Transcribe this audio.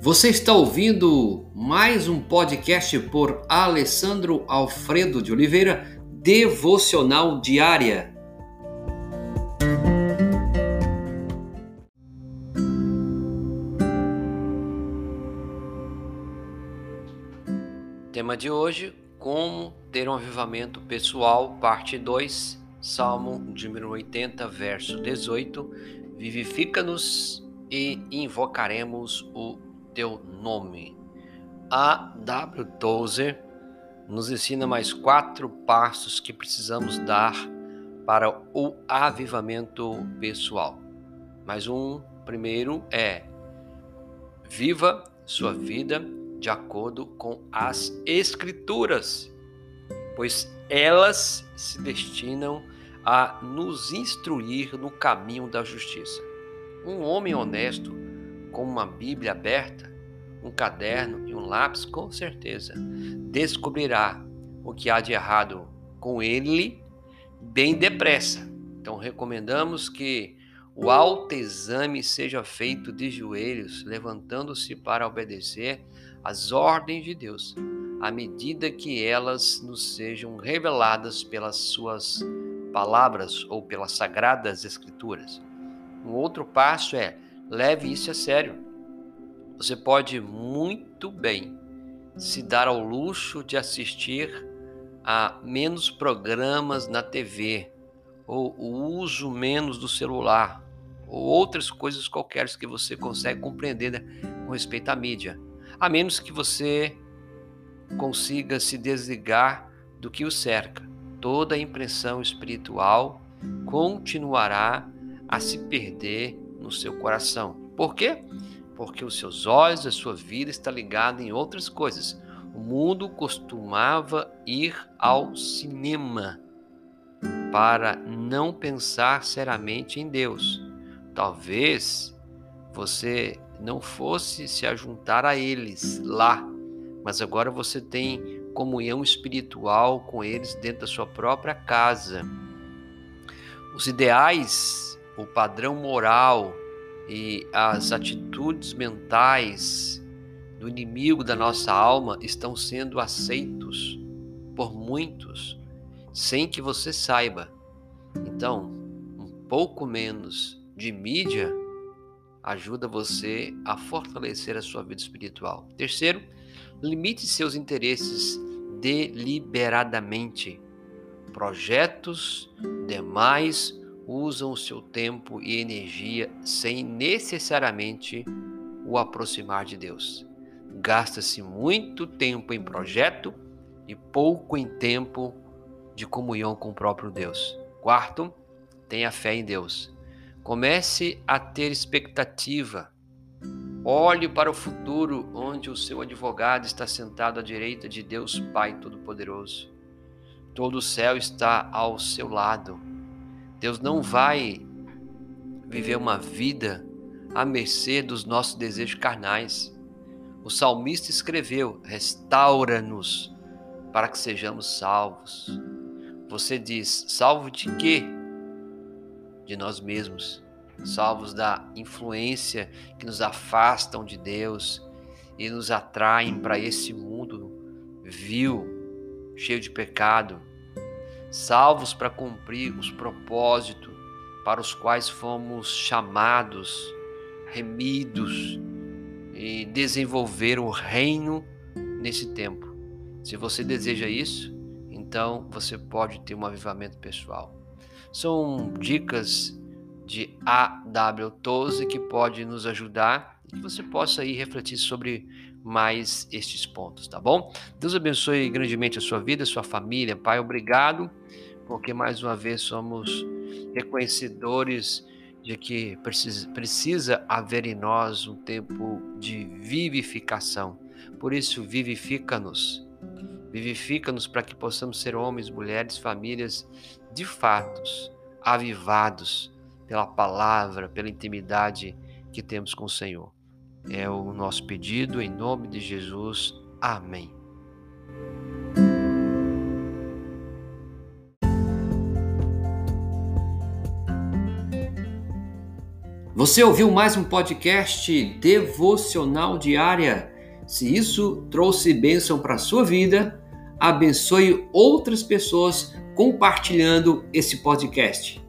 Você está ouvindo mais um podcast por Alessandro Alfredo de Oliveira, Devocional Diária. Tema de hoje: Como ter um avivamento pessoal, parte 2, Salmo número 80, verso 18. Vivifica-nos e invocaremos o teu nome. A W. Tozer nos ensina mais quatro passos que precisamos dar para o avivamento pessoal. Mais um, primeiro é viva sua vida de acordo com as escrituras, pois elas se destinam a nos instruir no caminho da justiça. Um homem honesto com uma Bíblia aberta, um caderno e um lápis, com certeza descobrirá o que há de errado com ele bem depressa. Então, recomendamos que o autoexame seja feito de joelhos, levantando-se para obedecer às ordens de Deus, à medida que elas nos sejam reveladas pelas suas palavras ou pelas sagradas escrituras. Um outro passo é Leve isso a sério. Você pode muito bem se dar ao luxo de assistir a menos programas na TV, ou o uso menos do celular, ou outras coisas qualquer que você consegue compreender né, com respeito à mídia, a menos que você consiga se desligar do que o cerca. Toda a impressão espiritual continuará a se perder no seu coração. Por quê? Porque os seus olhos, a sua vida está ligada em outras coisas. O mundo costumava ir ao cinema para não pensar seriamente em Deus. Talvez você não fosse se ajuntar a eles lá, mas agora você tem comunhão espiritual com eles dentro da sua própria casa. Os ideais o padrão moral e as atitudes mentais do inimigo da nossa alma estão sendo aceitos por muitos sem que você saiba. Então, um pouco menos de mídia ajuda você a fortalecer a sua vida espiritual. Terceiro, limite seus interesses deliberadamente. Projetos demais usam o seu tempo e energia sem necessariamente o aproximar de Deus. Gasta-se muito tempo em projeto e pouco em tempo de comunhão com o próprio Deus. Quarto, tenha fé em Deus. Comece a ter expectativa. Olhe para o futuro, onde o seu advogado está sentado à direita de Deus Pai Todo-Poderoso. Todo o céu está ao seu lado Deus não vai viver uma vida à mercê dos nossos desejos carnais. O salmista escreveu: restaura-nos para que sejamos salvos. Você diz: salvo de quê? De nós mesmos, salvos da influência que nos afastam de Deus e nos atraem para esse mundo vil, cheio de pecado, salvos para cumprir os propósitos para os quais fomos chamados, remidos e desenvolver o reino nesse tempo. Se você deseja isso, então você pode ter um avivamento pessoal. São dicas de A.W. Toze que pode nos ajudar e que você possa aí refletir sobre mais estes pontos, tá bom? Deus abençoe grandemente a sua vida, a sua família. Pai, obrigado, porque mais uma vez somos reconhecedores de que precisa, precisa haver em nós um tempo de vivificação. Por isso, vivifica-nos. Vivifica-nos para que possamos ser homens, mulheres, famílias de fatos, avivados pela palavra, pela intimidade que temos com o Senhor. É o nosso pedido em nome de Jesus. Amém. Você ouviu mais um podcast devocional diária? Se isso trouxe bênção para a sua vida, abençoe outras pessoas compartilhando esse podcast.